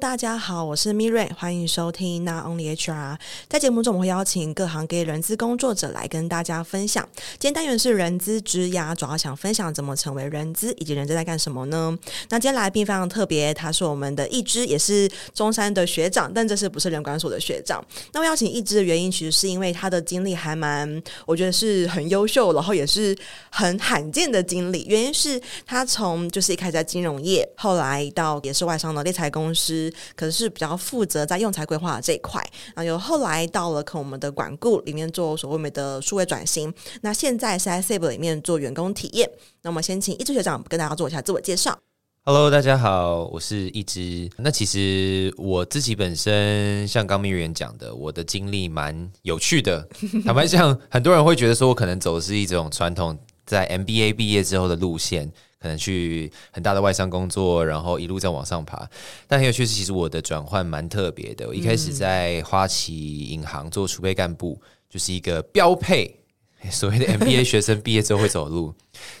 大家好，我是 Miriam，欢迎收听 Not Only HR。在节目中，我们会邀请各行各业人资工作者来跟大家分享。今天单元是人资职涯，主要想分享怎么成为人资，以及人资在干什么呢？那今天来宾非常特别，他是我们的一之，也是中山的学长，但这是不是人管所的学长？那我邀请一之的原因，其实是因为他的经历还蛮，我觉得是很优秀，然后也是很罕见的经历。原因是他从就是一开始在金融业，后来到也是外商的猎才公司。可是比较负责在用材规划这一块，然后有后来到了可我们的管顾里面做所谓的数位转型，那现在是在 SAP 里面做员工体验。那我们先请一之学长跟大家做一下自我介绍。Hello，大家好，我是一只。那其实我自己本身像刚明远讲的，我的经历蛮有趣的。坦白讲，很多人会觉得说我可能走的是一种传统在 MBA 毕业之后的路线。可能去很大的外商工作，然后一路在往上爬。但很有趣是，其实我的转换蛮特别的。我一开始在花旗银行做储备干部，就是一个标配，所谓的 MBA 学生毕业之后会走路。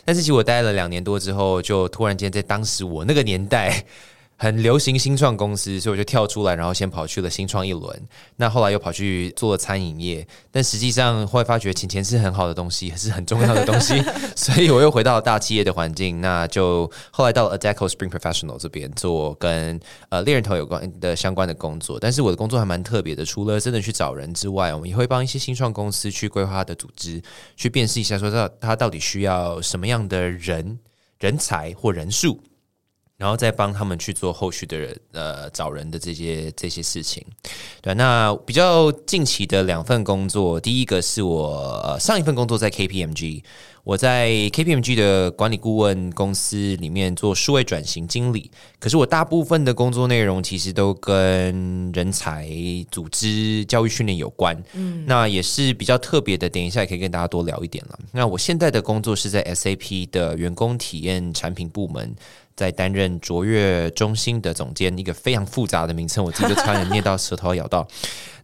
但是其实我待了两年多之后，就突然间在当时我那个年代。很流行新创公司，所以我就跳出来，然后先跑去了新创一轮。那后来又跑去做了餐饮业，但实际上后来发觉钱钱是很好的东西，也是很重要的东西，所以我又回到了大企业的环境。那就后来到了 Adecco Spring Professional 这边做跟呃猎人头有关的相关的工作。但是我的工作还蛮特别的，除了真的去找人之外，我们也会帮一些新创公司去规划它的组织，去辨识一下说他他到底需要什么样的人人才或人数。然后再帮他们去做后续的人呃找人的这些这些事情，对。那比较近期的两份工作，第一个是我呃上一份工作在 KPMG，我在 KPMG 的管理顾问公司里面做数位转型经理。可是我大部分的工作内容其实都跟人才组织教育训练有关，嗯，那也是比较特别的。等一下也可以跟大家多聊一点了。那我现在的工作是在 SAP 的员工体验产品部门。在担任卓越中心的总监，一个非常复杂的名称，我自己就差点念到舌头咬到。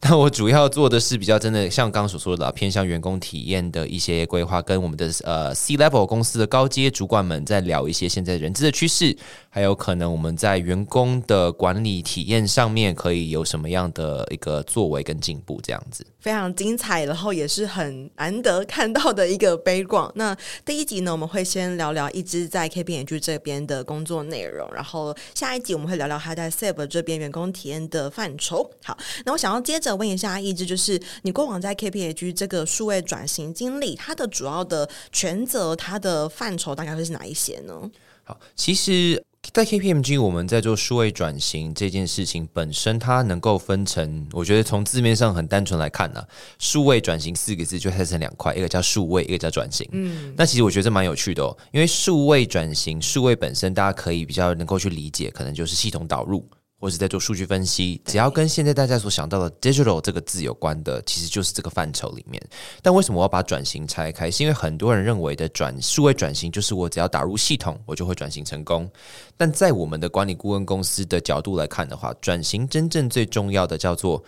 那我主要做的是比较真的，像刚刚所说的，偏向员工体验的一些规划，跟我们的呃 C level 公司的高阶主管们在聊一些现在人资的趋势，还有可能我们在员工的管理体验上面可以有什么样的一个作为跟进步，这样子非常精彩，然后也是很难得看到的一个杯广。那第一集呢，我们会先聊聊一直在 KPMG 这边的工作内容，然后下一集我们会聊聊他在 SAP 这边员工体验的范畴。好，那我想要接着。问一下一之，就是你过往在 KPMG 这个数位转型经历，它的主要的权责，它的范畴大概会是哪一些呢？好，其实，在 KPMG 我们在做数位转型这件事情本身，它能够分成，我觉得从字面上很单纯来看呢、啊，数位转型四个字就拆成两块，一个叫数位，一个叫转型。嗯，那其实我觉得这蛮有趣的哦，因为数位转型，数位本身大家可以比较能够去理解，可能就是系统导入。或是在做数据分析，只要跟现在大家所想到的 digital 这个字有关的，其实就是这个范畴里面。但为什么我要把转型拆开？是因为很多人认为的转数位转型就是我只要打入系统，我就会转型成功。但在我们的管理顾问公司的角度来看的话，转型真正最重要的叫做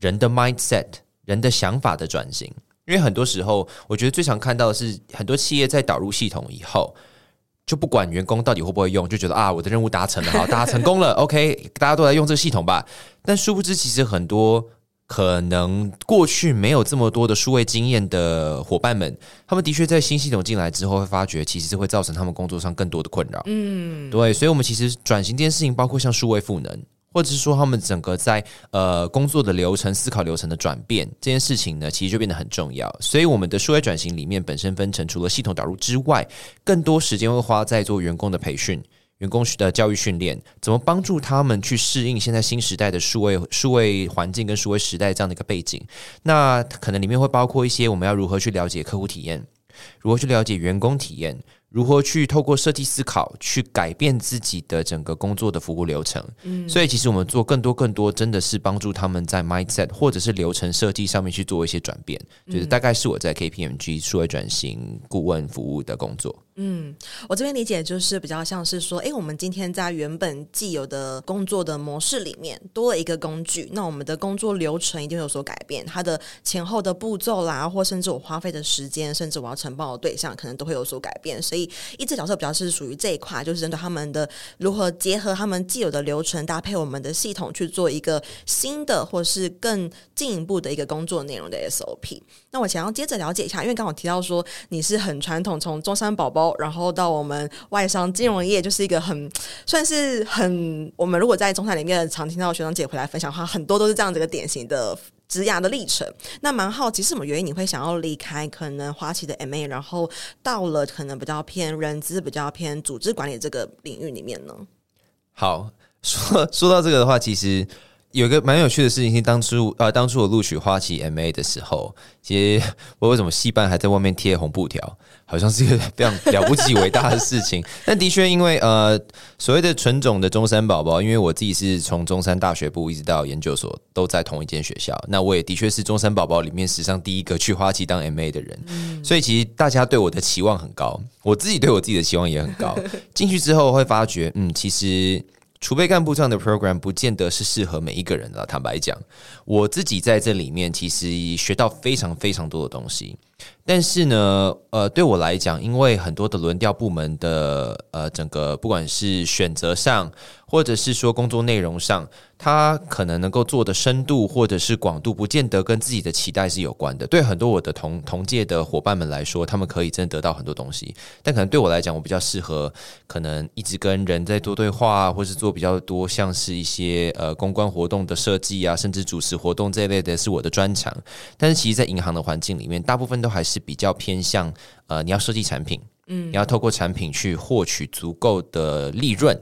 人的 mindset，人的想法的转型。因为很多时候，我觉得最常看到的是很多企业在导入系统以后。就不管员工到底会不会用，就觉得啊，我的任务达成了，好，大家成功了，OK，大家都来用这个系统吧。但殊不知，其实很多可能过去没有这么多的数位经验的伙伴们，他们的确在新系统进来之后，会发觉其实是会造成他们工作上更多的困扰。嗯，对，所以，我们其实转型这件事情，包括像数位赋能。或者是说，他们整个在呃工作的流程、思考流程的转变这件事情呢，其实就变得很重要。所以，我们的数位转型里面本身分成，除了系统导入之外，更多时间会花在做员工的培训、员工的教育训练，怎么帮助他们去适应现在新时代的数位数位环境跟数位时代这样的一个背景。那可能里面会包括一些我们要如何去了解客户体验，如何去了解员工体验。如何去透过设计思考去改变自己的整个工作的服务流程？嗯，所以其实我们做更多更多，真的是帮助他们在 mindset 或者是流程设计上面去做一些转变。就是大概是我在 KPMG 数位转型顾问服务的工作。嗯，我这边理解就是比较像是说，哎，我们今天在原本既有的工作的模式里面多了一个工具，那我们的工作流程一定有所改变，它的前后的步骤啦，或甚至我花费的时间，甚至我要承包的对象，可能都会有所改变。所以，一只角色比较是属于这一块，就是针对他们的如何结合他们既有的流程，搭配我们的系统去做一个新的或是更进一步的一个工作内容的 SOP。那我想要接着了解一下，因为刚刚我提到说你是很传统，从中山宝宝。然后到我们外商金融业，就是一个很 算是很我们如果在中产里面常听到学长姐回来分享的话，很多都是这样子一个典型的职涯的历程。那蛮好奇，是什么原因你会想要离开可能花旗的 MA，然后到了可能比较偏人资、比较偏组织管理这个领域里面呢？好，说说到这个的话，其实。有一个蛮有趣的事情是，当初呃，当初我录取花旗 MA 的时候，其实 我为什么戏班还在外面贴红布条，好像是一个非常了不起伟大的事情。但的确，因为呃，所谓的纯种的中山宝宝，因为我自己是从中山大学部一直到研究所都在同一间学校，那我也的确是中山宝宝里面史上第一个去花旗当 MA 的人，嗯、所以其实大家对我的期望很高，我自己对我自己的期望也很高。进去之后会发觉，嗯，其实。储备干部这样的 program 不见得是适合每一个人的。坦白讲，我自己在这里面其实学到非常非常多的东西。但是呢，呃，对我来讲，因为很多的轮调部门的呃，整个不管是选择上，或者是说工作内容上，他可能能够做的深度或者是广度，不见得跟自己的期待是有关的。对很多我的同同届的伙伴们来说，他们可以真的得到很多东西，但可能对我来讲，我比较适合可能一直跟人在多对话，或是做比较多像是一些呃公关活动的设计啊，甚至主持活动这一类的是我的专长。但是其实，在银行的环境里面，大部分都还是比较偏向呃，你要设计产品，嗯，你要透过产品去获取足够的利润。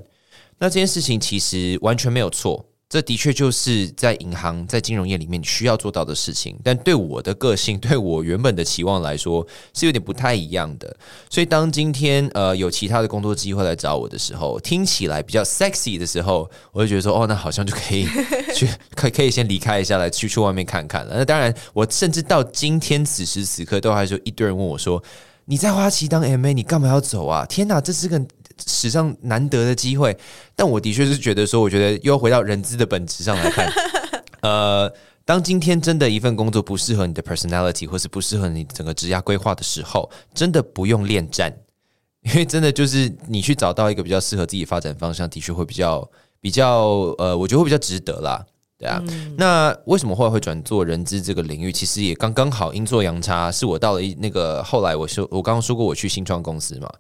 那这件事情其实完全没有错。这的确就是在银行、在金融业里面需要做到的事情，但对我的个性、对我原本的期望来说，是有点不太一样的。所以，当今天呃有其他的工作机会来找我的时候，听起来比较 sexy 的时候，我就觉得说，哦，那好像就可以 去，可以可以先离开一下，来去去外面看看了。那当然，我甚至到今天此时此刻，都还是有一堆人问我说：“你在花旗当 MA，你干嘛要走啊？”天哪，这是个。史上难得的机会，但我的确是觉得说，我觉得又回到人资的本质上来看，呃，当今天真的一份工作不适合你的 personality，或是不适合你整个职业规划的时候，真的不用恋战，因为真的就是你去找到一个比较适合自己发展方向，的确会比较比较呃，我觉得会比较值得啦。对啊，嗯、那为什么后来会转做人资这个领域？其实也刚刚好阴错阳差，是我到了一那个后来我说我刚刚说过我去新创公司嘛。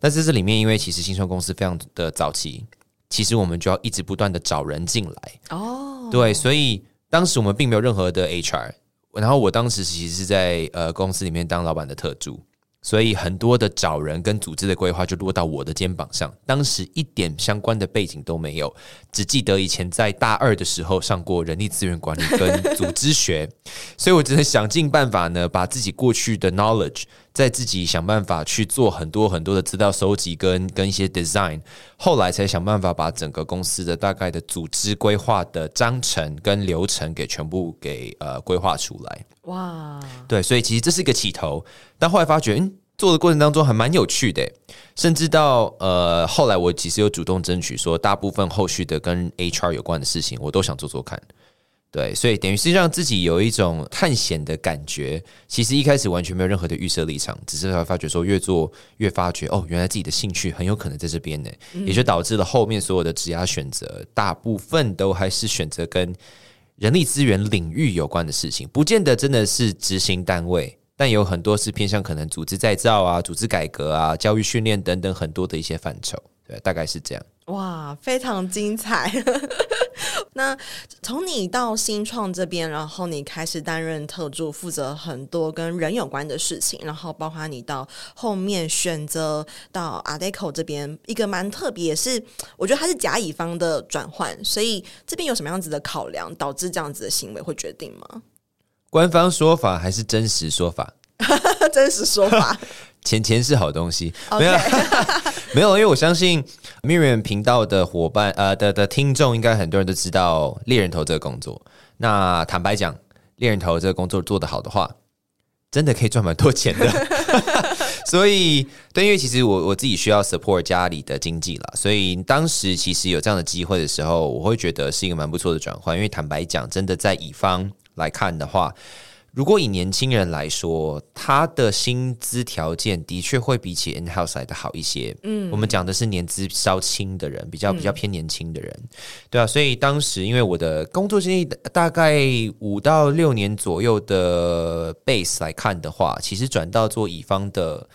那在这里面，因为其实新创公司非常的早期，其实我们就要一直不断的找人进来哦。对，所以当时我们并没有任何的 HR，然后我当时其实是在呃公司里面当老板的特助。所以很多的找人跟组织的规划就落到我的肩膀上，当时一点相关的背景都没有，只记得以前在大二的时候上过人力资源管理跟组织学，所以我只能想尽办法呢，把自己过去的 knowledge，再自己想办法去做很多很多的资料收集跟跟一些 design，后来才想办法把整个公司的大概的组织规划的章程跟流程给全部给呃规划出来。哇，对，所以其实这是一个起头，但后来发觉，嗯，做的过程当中还蛮有趣的，甚至到呃后来我其实有主动争取说，大部分后续的跟 HR 有关的事情，我都想做做看。对，所以等于是让自己有一种探险的感觉。其实一开始完全没有任何的预设立场，只是会发觉说越做越发觉，哦，原来自己的兴趣很有可能在这边呢，也就导致了后面所有的职涯选择，大部分都还是选择跟。人力资源领域有关的事情，不见得真的是执行单位，但有很多是偏向可能组织再造啊、组织改革啊、教育训练等等很多的一些范畴。对，大概是这样。哇，非常精彩。那从你到新创这边，然后你开始担任特助，负责很多跟人有关的事情，然后包括你到后面选择到 Adecco 这边，一个蛮特别，也是我觉得它是甲乙方的转换，所以这边有什么样子的考量，导致这样子的行为会决定吗？官方说法还是真实说法？真实说法。钱钱是好东西，没有. 没有，因为我相信 Miriam 频道的伙伴呃的的听众，应该很多人都知道猎人头这个工作。那坦白讲，猎人头这个工作做得好的话，真的可以赚蛮多钱的。所以，对，因为其实我我自己需要 support 家里的经济啦，所以当时其实有这样的机会的时候，我会觉得是一个蛮不错的转换。因为坦白讲，真的在乙方来看的话。如果以年轻人来说，他的薪资条件的确会比起 in house 来的好一些。嗯，我们讲的是年资稍轻的人，比较比较偏年轻的人，嗯、对啊。所以当时因为我的工作经历大概五到六年左右的 base 来看的话，其实转到做乙方的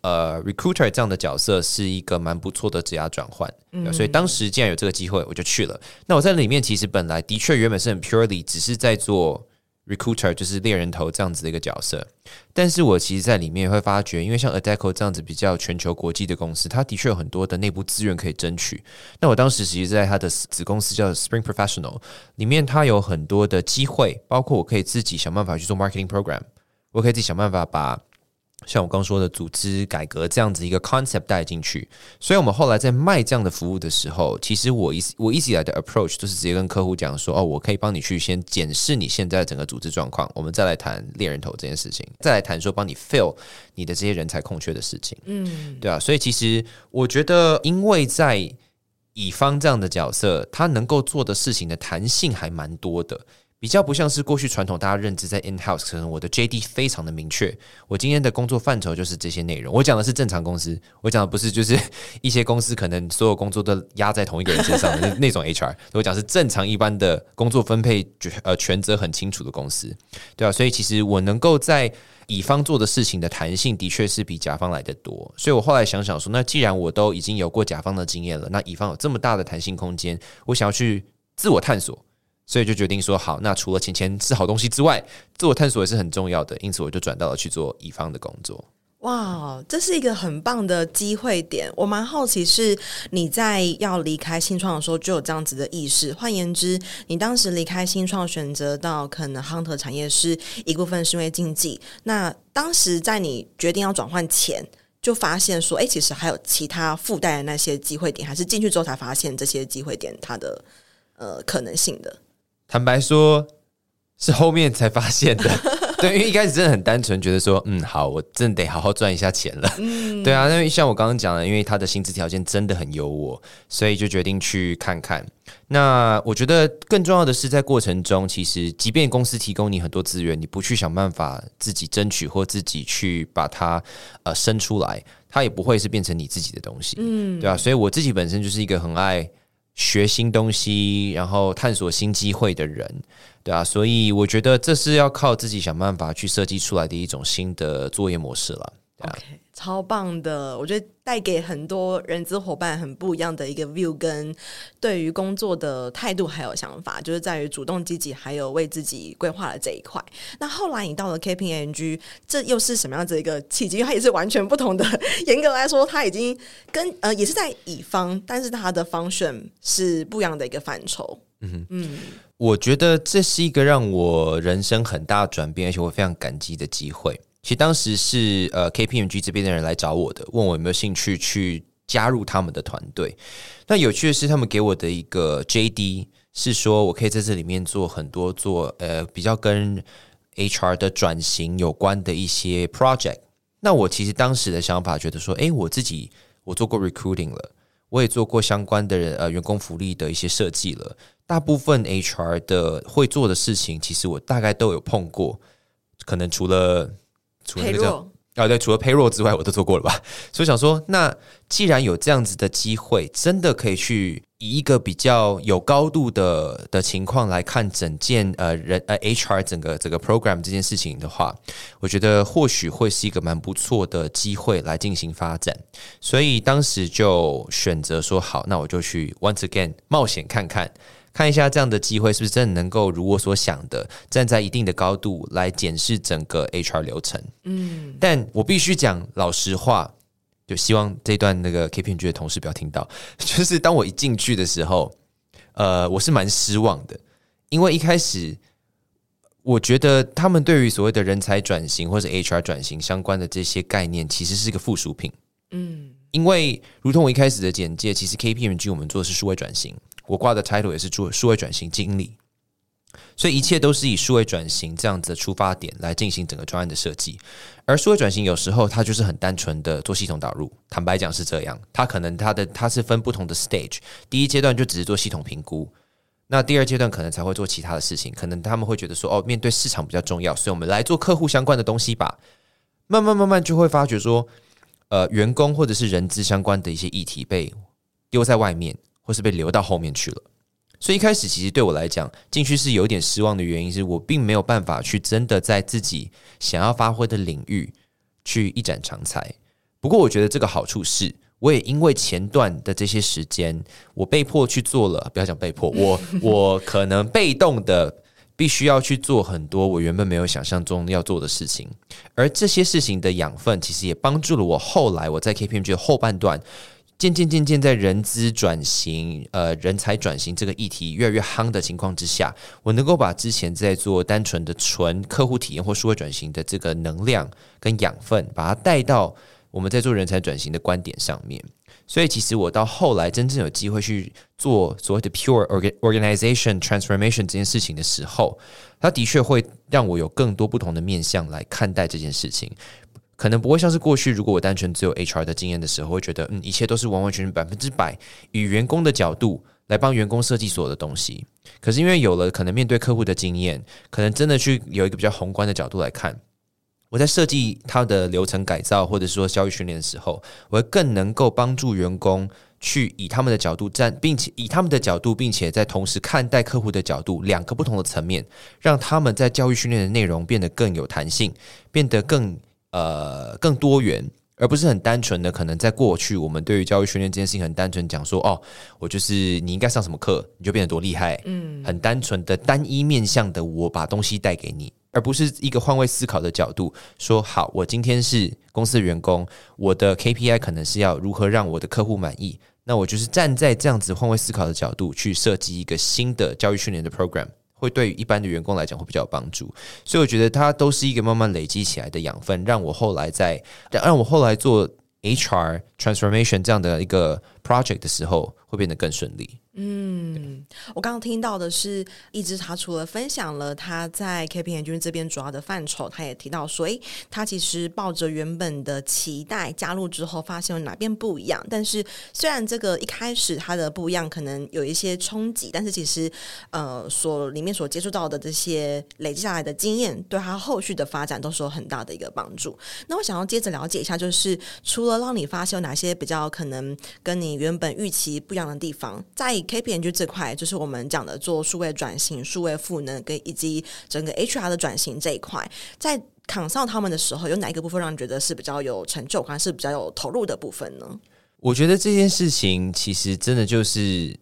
呃 recruiter 这样的角色是一个蛮不错的职涯转换。嗯，所以当时既然有这个机会，我就去了。那我在里面其实本来的确原本是很 purely 只是在做。Recruiter 就是猎人头这样子的一个角色，但是我其实在里面会发觉，因为像 Adeco 这样子比较全球国际的公司，它的确有很多的内部资源可以争取。那我当时其实在他的子公司叫 Spring Professional 里面，它有很多的机会，包括我可以自己想办法去做 marketing program，我可以自己想办法把。像我刚说的组织改革这样子一个 concept 带进去，所以我们后来在卖这样的服务的时候，其实我一我一直以来的 approach 都是直接跟客户讲说，哦，我可以帮你去先检视你现在整个组织状况，我们再来谈猎人头这件事情，再来谈说帮你 fill 你的这些人才空缺的事情，嗯，对啊，所以其实我觉得，因为在乙方这样的角色，他能够做的事情的弹性还蛮多的。比较不像是过去传统大家认知在 in house，可能我的 JD 非常的明确，我今天的工作范畴就是这些内容。我讲的是正常公司，我讲的不是就是 一些公司可能所有工作都压在同一个人身上的那 那种 HR。我讲是正常一般的工作分配，呃，权责很清楚的公司，对啊，所以其实我能够在乙方做的事情的弹性，的确是比甲方来得多。所以我后来想想说，那既然我都已经有过甲方的经验了，那乙方有这么大的弹性空间，我想要去自我探索。所以就决定说好，那除了钱钱是好东西之外，自我探索也是很重要的。因此，我就转到了去做乙方的工作。哇，这是一个很棒的机会点。我蛮好奇，是你在要离开新创的时候就有这样子的意识？换言之，你当时离开新创，选择到可能 hunter 产业是一部分是因为经济。那当时在你决定要转换前，就发现说，哎，其实还有其他附带的那些机会点，还是进去之后才发现这些机会点它的呃可能性的？坦白说，是后面才发现的。对，因为一开始真的很单纯，觉得说，嗯，好，我真的得好好赚一下钱了。嗯，对啊，因为像我刚刚讲的，因为他的薪资条件真的很优渥，所以就决定去看看。那我觉得更重要的是，在过程中，其实即便公司提供你很多资源，你不去想办法自己争取或自己去把它呃生出来，它也不会是变成你自己的东西。嗯，对啊，所以我自己本身就是一个很爱。学新东西，然后探索新机会的人，对啊，所以我觉得这是要靠自己想办法去设计出来的一种新的作业模式了。对啊。超棒的，我觉得带给很多人资伙伴很不一样的一个 view，跟对于工作的态度还有想法，就是在于主动积极，还有为自己规划的这一块。那后来你到了 KPMG，这又是什么样子一个契机？它也是完全不同的。严格来说，它已经跟呃也是在乙方，但是它的 function 是不一样的一个范畴。嗯嗯，我觉得这是一个让我人生很大转变，而且我非常感激的机会。其实当时是呃 KPMG 这边的人来找我的，问我有没有兴趣去加入他们的团队。那有趣的是，他们给我的一个 JD 是说我可以在这里面做很多做呃比较跟 HR 的转型有关的一些 project。那我其实当时的想法觉得说，诶，我自己我做过 recruiting 了，我也做过相关的呃员工福利的一些设计了，大部分 HR 的会做的事情，其实我大概都有碰过，可能除了。除了那个啊，对，除了 payroll 之外，我都做过了吧？所以想说，那既然有这样子的机会，真的可以去以一个比较有高度的的情况来看整件呃人呃 HR 整个整个 program 这件事情的话，我觉得或许会是一个蛮不错的机会来进行发展。所以当时就选择说好，那我就去 once again 冒险看看。看一下这样的机会是不是真的能够如我所想的，站在一定的高度来检视整个 HR 流程。嗯，但我必须讲老实话，就希望这段那个 KPMG 的同事不要听到。就是当我一进去的时候，呃，我是蛮失望的，因为一开始我觉得他们对于所谓的人才转型或者 HR 转型相关的这些概念，其实是一个附属品。嗯，因为如同我一开始的简介，其实 KPMG 我们做的是数位转型。我挂的 title 也是做数位转型经理，所以一切都是以数位转型这样子的出发点来进行整个专案的设计。而数位转型有时候它就是很单纯的做系统导入，坦白讲是这样。它可能它的它是分不同的 stage，第一阶段就只是做系统评估，那第二阶段可能才会做其他的事情。可能他们会觉得说，哦，面对市场比较重要，所以我们来做客户相关的东西吧。慢慢慢慢就会发觉说，呃，员工或者是人资相关的一些议题被丢在外面，或是被留到后面去了。所以一开始其实对我来讲，进去是有点失望的原因，是我并没有办法去真的在自己想要发挥的领域去一展长才。不过我觉得这个好处是，我也因为前段的这些时间，我被迫去做了，不要讲被迫，我 我可能被动的。必须要去做很多我原本没有想象中要做的事情，而这些事情的养分，其实也帮助了我后来我在 KPMG 的后半段，渐渐渐渐在人资转型、呃人才转型这个议题越来越夯的情况之下，我能够把之前在做单纯的纯客户体验或数位转型的这个能量跟养分，把它带到我们在做人才转型的观点上面。所以，其实我到后来真正有机会去做所谓的 pure organization transformation 这件事情的时候，它的确会让我有更多不同的面向来看待这件事情。可能不会像是过去，如果我单纯只有 HR 的经验的时候，会觉得嗯，一切都是完完全全百分之百以员工的角度来帮员工设计所有的东西。可是因为有了可能面对客户的经验，可能真的去有一个比较宏观的角度来看。我在设计他的流程改造，或者说教育训练的时候，我会更能够帮助员工去以他们的角度站，并且以他们的角度，并且在同时看待客户的角度，两个不同的层面，让他们在教育训练的内容变得更有弹性，变得更呃更多元。而不是很单纯的，可能在过去我们对于教育训练这件事情很单纯讲说，哦，我就是你应该上什么课，你就变得多厉害，嗯，很单纯的单一面向的，我把东西带给你，而不是一个换位思考的角度，说好，我今天是公司的员工，我的 KPI 可能是要如何让我的客户满意，那我就是站在这样子换位思考的角度去设计一个新的教育训练的 program。会对于一般的员工来讲会比较有帮助，所以我觉得它都是一个慢慢累积起来的养分，让我后来在让我后来做 HR transformation 这样的一个 project 的时候，会变得更顺利。嗯，我刚刚听到的是，一直他除了分享了他在 KPMG 这边主要的范畴，他也提到说，诶，他其实抱着原本的期待加入之后，发现有哪边不一样。但是虽然这个一开始他的不一样可能有一些冲击，但是其实呃，所里面所接触到的这些累积下来的经验，对他后续的发展都是有很大的一个帮助。那我想要接着了解一下，就是除了让你发现有哪些比较可能跟你原本预期不一样的地方，在 KPMG 这块，就是我们讲的做数位转型、数位赋能跟以及整个 HR 的转型这一块，在扛上他们的时候，有哪一个部分让你觉得是比较有成就感，是比较有投入的部分呢？我觉得这件事情其实真的就是，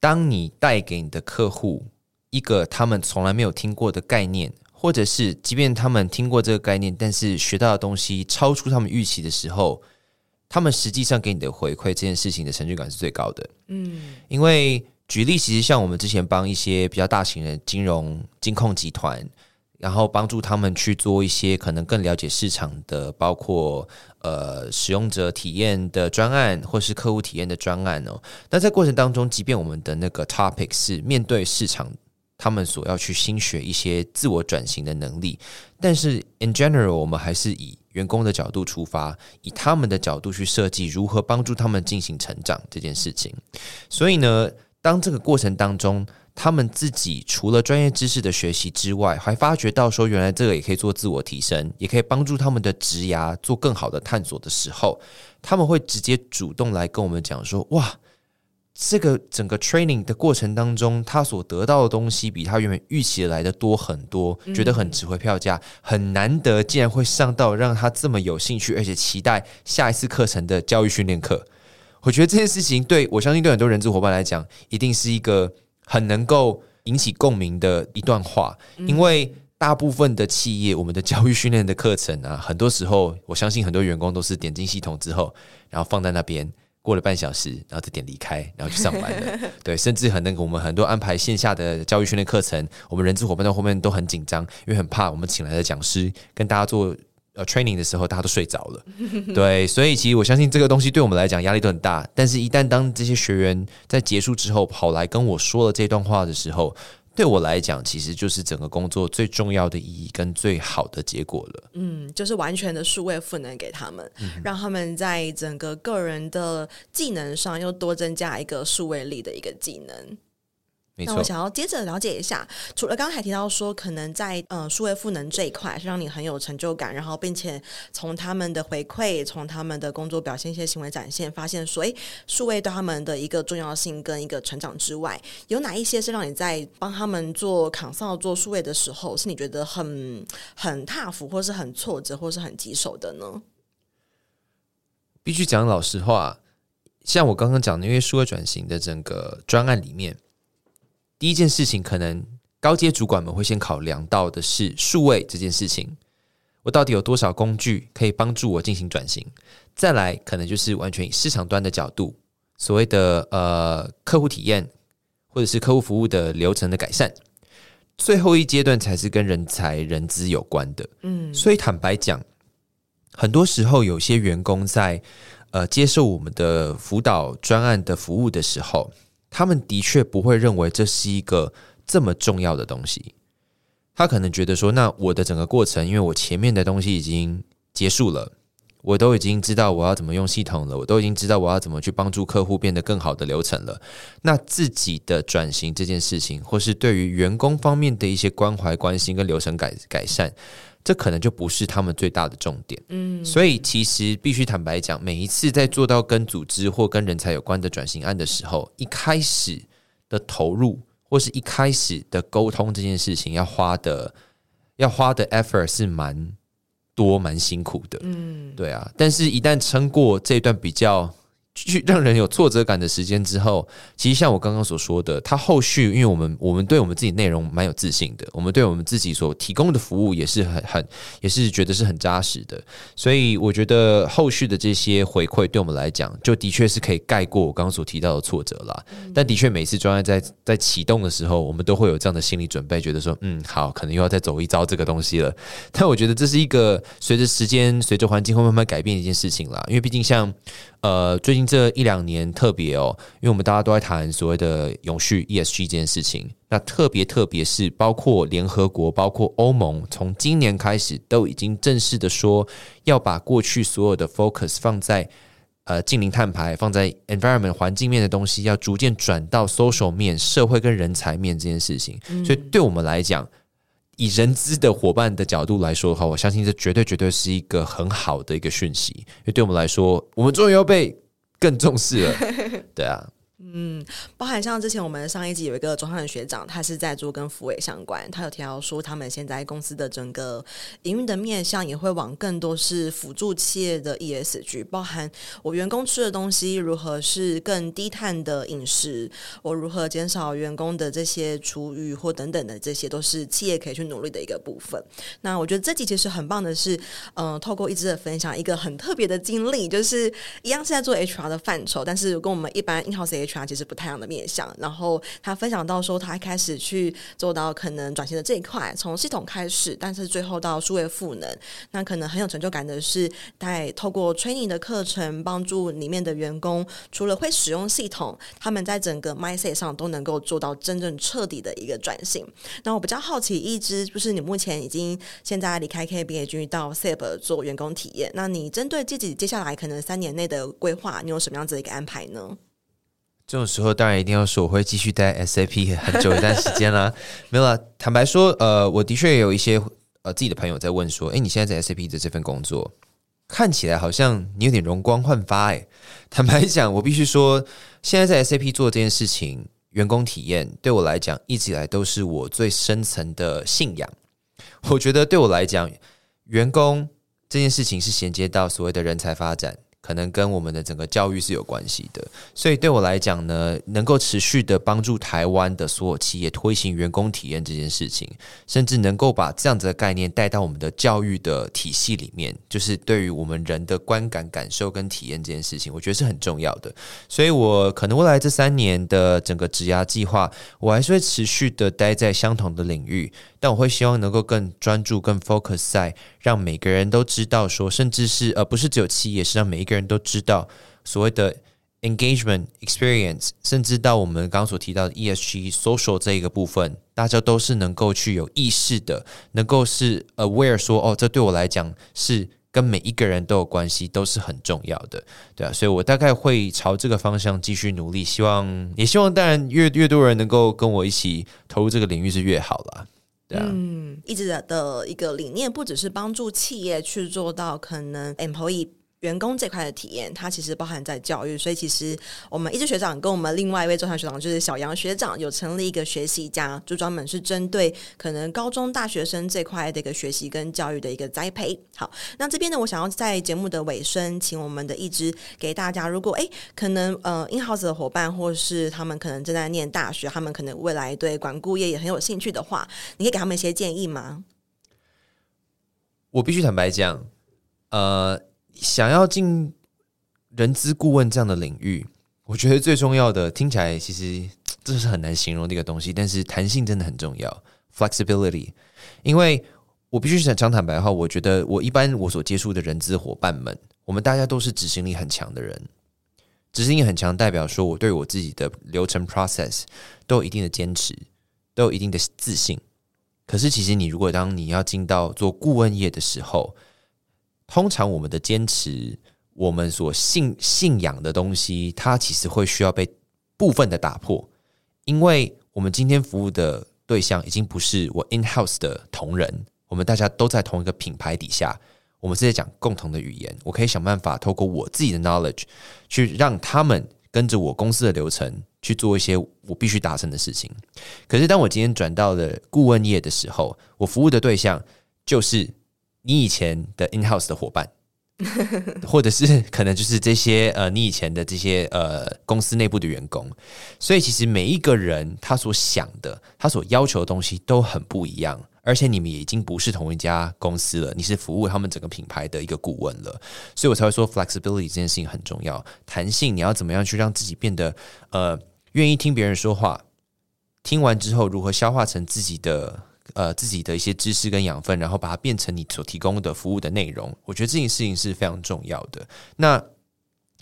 当你带给你的客户一个他们从来没有听过的概念，或者是即便他们听过这个概念，但是学到的东西超出他们预期的时候。他们实际上给你的回馈，这件事情的成就感是最高的。嗯，因为举例，其实像我们之前帮一些比较大型的金融金控集团，然后帮助他们去做一些可能更了解市场的，包括呃使用者体验的专案，或是客户体验的专案哦。那在过程当中，即便我们的那个 topic 是面对市场，他们所要去新学一些自我转型的能力，但是 in general，我们还是以员工的角度出发，以他们的角度去设计如何帮助他们进行成长这件事情。所以呢，当这个过程当中，他们自己除了专业知识的学习之外，还发觉到说，原来这个也可以做自我提升，也可以帮助他们的职涯做更好的探索的时候，他们会直接主动来跟我们讲说：“哇！”这个整个 training 的过程当中，他所得到的东西比他原本预期来的多很多，觉得很值回票价，很难得，竟然会上到让他这么有兴趣，而且期待下一次课程的教育训练课。我觉得这件事情对我相信对很多人资伙伴来讲，一定是一个很能够引起共鸣的一段话，因为大部分的企业，我们的教育训练的课程啊，很多时候我相信很多员工都是点进系统之后，然后放在那边。过了半小时，然后再点离开，然后去上班了。对，甚至很那个，我们很多安排线下的教育训练课程，我们人资伙伴到后面都很紧张，因为很怕我们请来的讲师跟大家做呃 training 的时候，大家都睡着了。对，所以其实我相信这个东西对我们来讲压力都很大。但是，一旦当这些学员在结束之后跑来跟我说了这段话的时候，对我来讲，其实就是整个工作最重要的意义跟最好的结果了。嗯，就是完全的数位赋能给他们，嗯、让他们在整个个人的技能上又多增加一个数位力的一个技能。那我想要接着了解一下，除了刚刚还提到说，可能在呃数位赋能这一块是让你很有成就感，然后并且从他们的回馈，从他们的工作表现、一些行为展现，发现说，诶，数位对他们的一个重要性跟一个成长之外，有哪一些是让你在帮他们做 consult 做数位的时候，是你觉得很很 tough，或是很挫折，或是很棘手的呢？必须讲老实话，像我刚刚讲的，因为数位转型的整个专案里面。第一件事情，可能高阶主管们会先考量到的是数位这件事情，我到底有多少工具可以帮助我进行转型？再来，可能就是完全以市场端的角度，所谓的呃客户体验或者是客户服务的流程的改善。最后一阶段才是跟人才人资有关的。嗯，所以坦白讲，很多时候有些员工在呃接受我们的辅导专案的服务的时候。他们的确不会认为这是一个这么重要的东西，他可能觉得说，那我的整个过程，因为我前面的东西已经结束了，我都已经知道我要怎么用系统了，我都已经知道我要怎么去帮助客户变得更好的流程了。那自己的转型这件事情，或是对于员工方面的一些关怀、关心跟流程改改善。这可能就不是他们最大的重点，嗯，所以其实必须坦白讲，每一次在做到跟组织或跟人才有关的转型案的时候，一开始的投入或是一开始的沟通这件事情，要花的要花的 effort 是蛮多、蛮辛苦的，嗯，对啊，但是一旦撑过这段比较。去让人有挫折感的时间之后，其实像我刚刚所说的，他后续，因为我们我们对我们自己内容蛮有自信的，我们对我们自己所提供的服务也是很很也是觉得是很扎实的，所以我觉得后续的这些回馈对我们来讲，就的确是可以盖过我刚刚所提到的挫折啦。但的确，每次专案在在启动的时候，我们都会有这样的心理准备，觉得说，嗯，好，可能又要再走一遭这个东西了。但我觉得这是一个随着时间、随着环境会慢慢改变的一件事情啦，因为毕竟像。呃，最近这一两年特别哦，因为我们大家都在谈所谓的永续 ESG 这件事情。那特别特别是包括联合国、包括欧盟，从今年开始都已经正式的说，要把过去所有的 focus 放在呃近零碳排、放在 environment 环境面的东西，要逐渐转到 social 面、社会跟人才面这件事情。所以对我们来讲，以人资的伙伴的角度来说的话，我相信这绝对绝对是一个很好的一个讯息，因为对我们来说，我们终于要被更重视了，对啊。嗯，包含像之前我们上一集有一个中上的学长，他是在做跟福委相关，他有提到说，他们现在公司的整个营运的面向也会往更多是辅助企业的 ESG，包含我员工吃的东西如何是更低碳的饮食，我如何减少员工的这些厨余或等等的，这些都是企业可以去努力的一个部分。那我觉得这集其实很棒的是，嗯、透过一直的分享，一个很特别的经历，就是一样是在做 HR 的范畴，但是跟我们一般 in-house H 其实不太样的面向，然后他分享到说，他一开始去做到可能转型的这一块，从系统开始，但是最后到数位赋能，那可能很有成就感的是，在透过 training 的课程，帮助里面的员工，除了会使用系统，他们在整个 mindset 上都能够做到真正彻底的一个转型。那我比较好奇，一支就是你目前已经现在离开 KPMG 到 SAP 做员工体验，那你针对自己接下来可能三年内的规划，你有什么样子的一个安排呢？这种时候当然一定要说我会继续待 SAP 很久一段时间啦。没有啦，坦白说，呃，我的确也有一些呃自己的朋友在问说，诶，你现在在 SAP 的这份工作看起来好像你有点容光焕发诶。坦白讲，我必须说，现在在 SAP 做这件事情，员工体验对我来讲一直以来都是我最深层的信仰。我觉得对我来讲，员工这件事情是衔接到所谓的人才发展。可能跟我们的整个教育是有关系的，所以对我来讲呢，能够持续的帮助台湾的所有企业推行员工体验这件事情，甚至能够把这样子的概念带到我们的教育的体系里面，就是对于我们人的观感、感受跟体验这件事情，我觉得是很重要的。所以我可能未来这三年的整个职涯计划，我还是会持续的待在相同的领域。但我会希望能够更专注、更 focus 在让每个人都知道说，甚至是呃不是只有企业，是让每一个人都知道所谓的 engagement experience，甚至到我们刚刚所提到的 ESG social 这一个部分，大家都是能够去有意识的，能够是 aware 说，哦，这对我来讲是跟每一个人都有关系，都是很重要的，对啊，所以我大概会朝这个方向继续努力，希望也希望，当然越越多人能够跟我一起投入这个领域是越好啦。对啊，嗯，一直的一个理念不只是帮助企业去做到可能 employee。员工这块的体验，它其实包含在教育，所以其实我们一直学长跟我们另外一位中山学长，就是小杨学长，有成立一个学习家，就专门是针对可能高中大学生这块的一个学习跟教育的一个栽培。好，那这边呢，我想要在节目的尾声，请我们的一支给大家，如果诶可能呃 in-house 的伙伴，或是他们可能正在念大学，他们可能未来对管顾业也很有兴趣的话，你可以给他们一些建议吗？我必须坦白讲，呃。想要进人资顾问这样的领域，我觉得最重要的，听起来其实这是很难形容的一个东西，但是弹性真的很重要，flexibility。因为我必须想讲坦白的话，我觉得我一般我所接触的人资伙伴们，我们大家都是执行力很强的人，执行力很强代表说我对我自己的流程 process 都有一定的坚持，都有一定的自信。可是其实你如果当你要进到做顾问业的时候，通常我们的坚持，我们所信信仰的东西，它其实会需要被部分的打破，因为我们今天服务的对象已经不是我 in house 的同仁，我们大家都在同一个品牌底下，我们是在讲共同的语言。我可以想办法透过我自己的 knowledge 去让他们跟着我公司的流程去做一些我必须达成的事情。可是当我今天转到了顾问业的时候，我服务的对象就是。你以前的 in-house 的伙伴，或者是 可能就是这些呃，你以前的这些呃公司内部的员工，所以其实每一个人他所想的、他所要求的东西都很不一样，而且你们也已经不是同一家公司了，你是服务他们整个品牌的一个顾问了，所以我才会说 flexibility 这件事情很重要，弹性，你要怎么样去让自己变得呃愿意听别人说话，听完之后如何消化成自己的。呃，自己的一些知识跟养分，然后把它变成你所提供的服务的内容，我觉得这件事情是非常重要的。那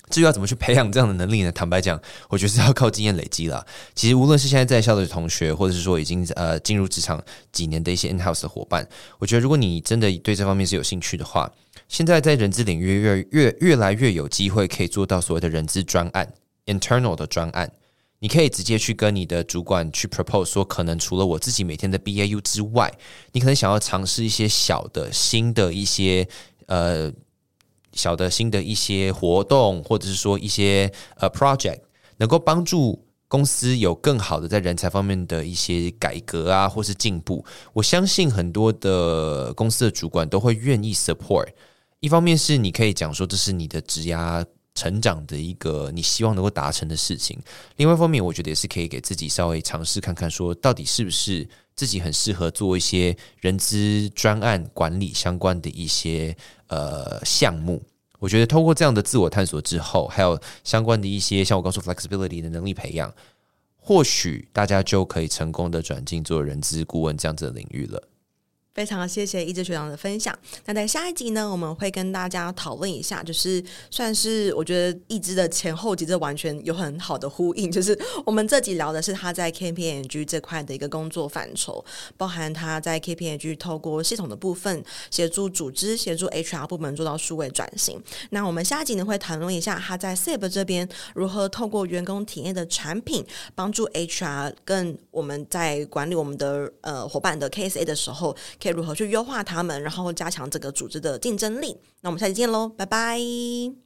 至于要怎么去培养这样的能力呢？坦白讲，我觉得是要靠经验累积啦。其实无论是现在在校的同学，或者是说已经呃进入职场几年的一些 in-house 的伙伴，我觉得如果你真的对这方面是有兴趣的话，现在在人资领域越越越来越有机会可以做到所谓的人资专案 （internal 的专案）。你可以直接去跟你的主管去 propose 说，可能除了我自己每天的 BAU 之外，你可能想要尝试一些小的新的一些呃小的新的一些活动，或者是说一些呃 project，能够帮助公司有更好的在人才方面的一些改革啊，或是进步。我相信很多的公司的主管都会愿意 support。一方面是你可以讲说，这是你的职涯。成长的一个你希望能够达成的事情。另外一方面，我觉得也是可以给自己稍微尝试看看，说到底是不是自己很适合做一些人资专案管理相关的一些呃项目。我觉得通过这样的自我探索之后，还有相关的一些像我刚说 flexibility 的能力培养，或许大家就可以成功的转进做人资顾问这样子的领域了。非常谢谢一志学长的分享。那在下一集呢，我们会跟大家讨论一下，就是算是我觉得一志的前后集，这完全有很好的呼应。就是我们这集聊的是他在 KPMG 这块的一个工作范畴，包含他在 KPMG 透过系统的部分协助组织、协助 HR 部门做到数位转型。那我们下一集呢，会谈论一下他在 SAP 这边如何透过员工体验的产品，帮助 HR 跟我们在管理我们的呃伙伴的 KSA 的时候。可以如何去优化他们，然后加强这个组织的竞争力？那我们下期见喽，拜拜。